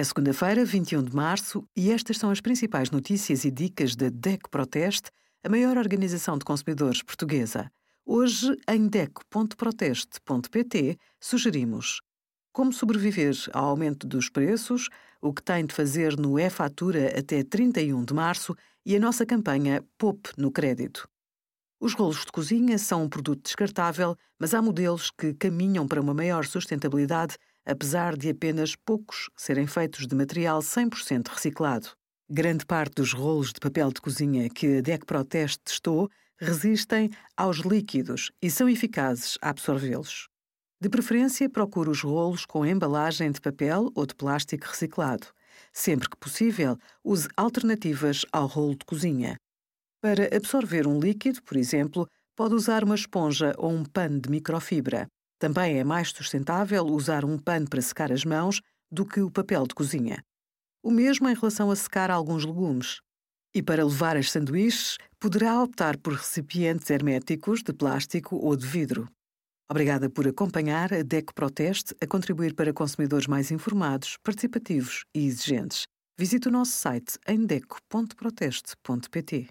É segunda-feira, 21 de março, e estas são as principais notícias e dicas da DEC Proteste, a maior organização de consumidores portuguesa. Hoje, em DEC.proteste.pt, sugerimos como sobreviver ao aumento dos preços, o que tem de fazer no e-fatura até 31 de março e a nossa campanha Poupe no Crédito. Os rolos de cozinha são um produto descartável, mas há modelos que caminham para uma maior sustentabilidade apesar de apenas poucos serem feitos de material 100% reciclado. Grande parte dos rolos de papel de cozinha que a DEC Proteste testou resistem aos líquidos e são eficazes a absorvê-los. De preferência, procure os rolos com embalagem de papel ou de plástico reciclado. Sempre que possível, use alternativas ao rolo de cozinha. Para absorver um líquido, por exemplo, pode usar uma esponja ou um pano de microfibra. Também é mais sustentável usar um pano para secar as mãos do que o papel de cozinha. O mesmo em relação a secar alguns legumes. E para levar as sanduíches, poderá optar por recipientes herméticos de plástico ou de vidro. Obrigada por acompanhar a DEC Proteste a contribuir para consumidores mais informados, participativos e exigentes. Visite o nosso site em deco.proteste.pt.